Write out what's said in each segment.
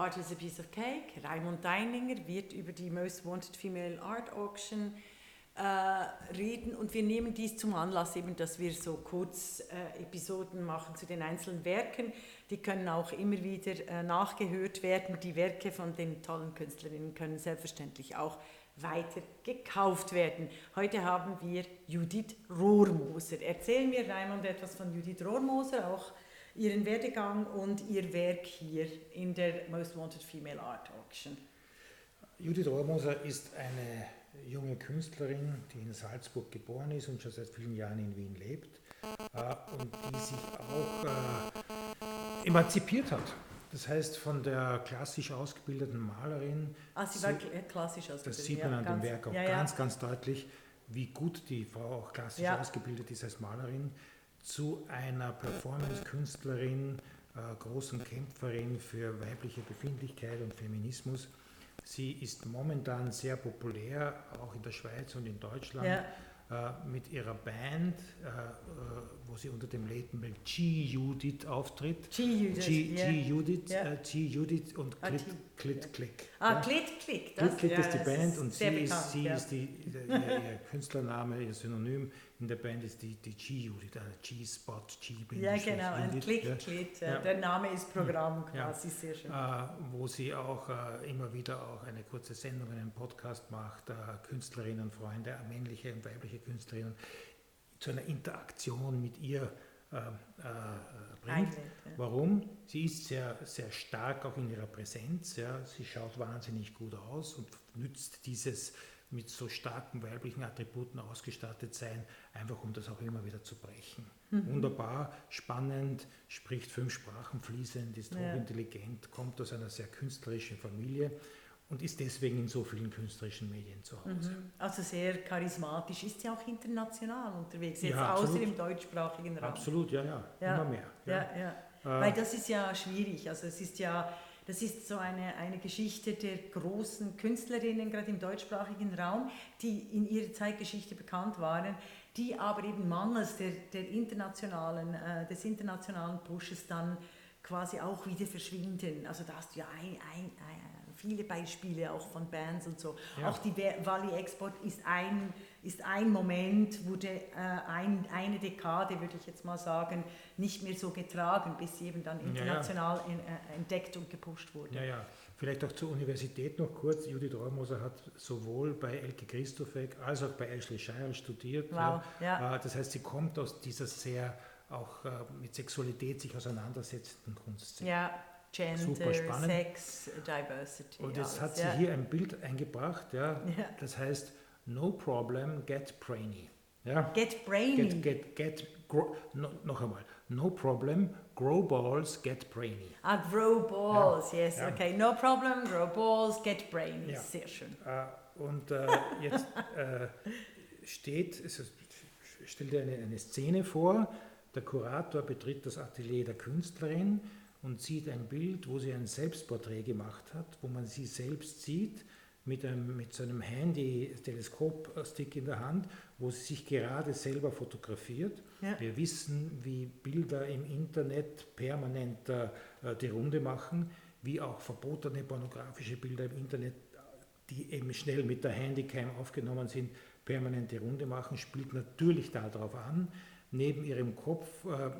Art is a Piece of Cake. Raimund Deininger wird über die Most Wanted Female Art Auction äh, reden und wir nehmen dies zum Anlass, eben, dass wir so kurz äh, Episoden machen zu den einzelnen Werken. Die können auch immer wieder äh, nachgehört werden. Die Werke von den tollen Künstlerinnen können selbstverständlich auch weiter gekauft werden. Heute haben wir Judith Rohrmoser. Erzählen wir Raimund etwas von Judith Rohrmoser, auch ihren Werdegang und ihr Werk hier in der Most Wanted Female Art Auction. Judith Rohrmoser ist eine junge Künstlerin, die in Salzburg geboren ist und schon seit vielen Jahren in Wien lebt äh, und die sich auch äh, emanzipiert hat. Das heißt, von der klassisch ausgebildeten Malerin. Ah, sie war klassisch ausgebildet. Das sieht man ja, an dem Werk auch ja, ganz, ganz deutlich, wie gut die Frau auch klassisch ausgebildet ist als Malerin, zu einer Performance-Künstlerin, äh, großen Kämpferin für weibliche Befindlichkeit und Feminismus. Sie ist momentan sehr populär, auch in der Schweiz und in Deutschland. Ja äh, mit ihrer Band, äh, äh, wo sie unter dem Label G Judith auftritt. G Judith. G, yeah. G Judith, yeah. G Judith und ah, Klit, Klit yeah. Click. Ah, ja. Klit Click. Das, Klit Click ist die Band und sie, bekannt, ist, sie ist die, ihr, ihr Künstlername, ihr Synonym in der Band ist die, die G-Unit, äh, G-Spot, G Ja, genau, ein Klick, ja. Ja. Der Name ist Programm quasi, ja. sehr schön. Äh, wo sie auch äh, immer wieder auch eine kurze Sendung, einen Podcast macht, äh, Künstlerinnen, Freunde, männliche und weibliche Künstlerinnen, zu einer Interaktion mit ihr äh, äh, bringt. Warum? Sie ist sehr, sehr stark auch in ihrer Präsenz. Ja. Sie schaut wahnsinnig gut aus und nützt dieses mit so starken weiblichen Attributen ausgestattet sein, einfach um das auch immer wieder zu brechen. Mhm. Wunderbar, spannend, spricht fünf Sprachen fließend, ist ja. hochintelligent, kommt aus einer sehr künstlerischen Familie und ist deswegen in so vielen künstlerischen Medien zu Hause. Mhm. Also sehr charismatisch, ist sie auch international unterwegs, jetzt ja, außer im deutschsprachigen Raum. Absolut, ja, ja, ja. immer mehr. Ja. ja, Äh, Weil das ist ja schwierig, also es ist ja das ist so eine, eine Geschichte der großen Künstlerinnen, gerade im deutschsprachigen Raum, die in ihrer Zeitgeschichte bekannt waren, die aber eben mangels der, der internationalen, äh, des internationalen Pushes dann quasi auch wieder verschwinden. Also da hast du ja ein, ein, ein viele Beispiele auch von Bands und so. Ja. Auch die Valley Export ist ein, ist ein Moment, wurde äh, ein, eine Dekade, würde ich jetzt mal sagen, nicht mehr so getragen, bis sie eben dann international ja, ja. In, äh, entdeckt und gepusht wurde. Ja, ja. Vielleicht auch zur Universität noch kurz. Judith Reumoser hat sowohl bei Elke Christofek als auch bei Ashley Shire studiert. Wow. Ja. Äh, das heißt, sie kommt aus dieser sehr auch äh, mit Sexualität sich auseinandersetzenden Kunstszene. Ja, Gender, Sex, Diversity. Und jetzt alles, hat sie ja. hier ein Bild eingebracht, ja, ja, das heißt No problem, get brainy. Ja? Get brainy. Get, get, get, grow, no, noch einmal. No problem, grow balls, get brainy. Ah, grow balls, ja. yes, okay. No problem, grow balls, get brainy. Sehr schön. Uh, und uh, jetzt uh, steht, es stellt eine, eine Szene vor, der Kurator betritt das Atelier der Künstlerin und sieht ein Bild, wo sie ein Selbstporträt gemacht hat, wo man sie selbst sieht mit, einem, mit so einem Handy-Teleskopstick in der Hand, wo sie sich gerade selber fotografiert. Ja. Wir wissen, wie Bilder im Internet permanent äh, die Runde machen, wie auch verbotene pornografische Bilder im Internet, die eben schnell mit der Handycam aufgenommen sind, permanent die Runde machen, spielt natürlich darauf an, Neben ihrem Kopf äh,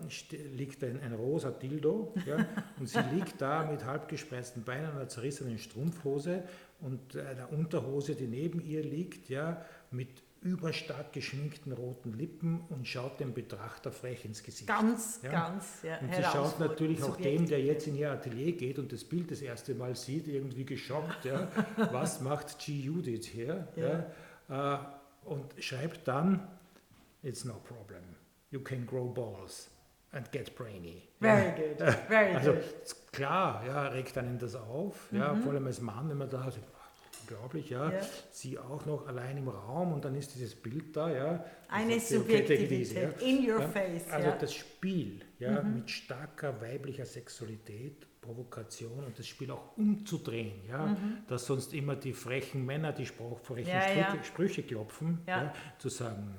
liegt ein, ein rosa Dildo ja, und sie liegt da mit halbgespreizten Beinen, einer zerrissenen Strumpfhose und einer Unterhose, die neben ihr liegt, ja, mit überstark geschminkten roten Lippen und schaut dem Betrachter frech ins Gesicht. Ganz, ja. ganz, ja. Und sie schaut natürlich auch dem, der jetzt in ihr Atelier geht und das Bild das erste Mal sieht, irgendwie geschockt. Ja. Was macht G. Judith hier? Ja. ja. Äh, und schreibt dann, it's no problem you can grow balls and get brainy. Very ja. good, very also, good. Klar, ja, regt einen das auf, mhm. ja, vor allem als Mann, wenn man da unglaublich, ja. ja. Sie auch noch allein im Raum und dann ist dieses Bild da, ja. Eine Subjektivität, ja. in your ja. face. Also ja. das Spiel, ja, mhm. mit starker weiblicher Sexualität, Provokation und das Spiel auch umzudrehen, ja, mhm. dass sonst immer die frechen Männer die spruchfrechen Sprüche, Sprüche klopfen, ja. zu sagen,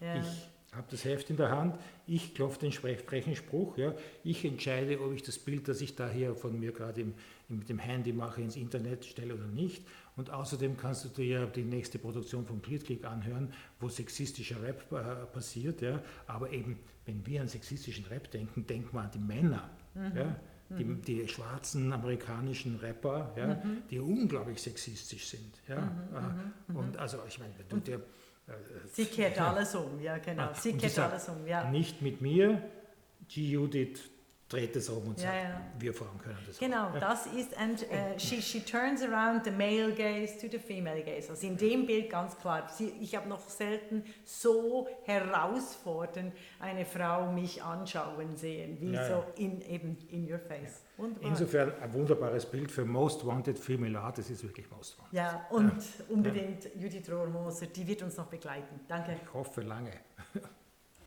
nein, ich habe das Heft in der Hand, ich klopfe den entsprechenden Spruch, ja, ich entscheide, ob ich das Bild, das ich da hier von mir gerade mit dem Handy mache, ins Internet stelle oder nicht. Und außerdem kannst du dir die nächste Produktion von Click anhören, wo sexistischer Rap äh, passiert. Ja. Aber eben, wenn wir an sexistischen Rap denken, denken wir an die Männer. Mhm. Ja. Die, mhm. die, schwarzen amerikanischen Rapper, ja, mhm. die unglaublich sexistisch sind. Ja. Mhm, äh, mhm, und also, ich meine, wenn du dir Sie kehrt alles um, ja genau. Sie kehrt alles um, ja. Nicht mit mir, G. Judith dreht es um und sagt, ja, ja. wir Frauen können das Genau, auch. das ist, and uh, she, she turns around the male gaze to the female gaze. Also in dem Bild ganz klar, sie, ich habe noch selten so herausfordernd eine Frau mich anschauen sehen, wie ja, so in, eben in your face. Wunderbar. Insofern ein wunderbares Bild für Most Wanted Female Art, das ist wirklich Most Wanted. Ja, und unbedingt Judith Rohrmoser, die wird uns noch begleiten. Danke. Ich hoffe lange.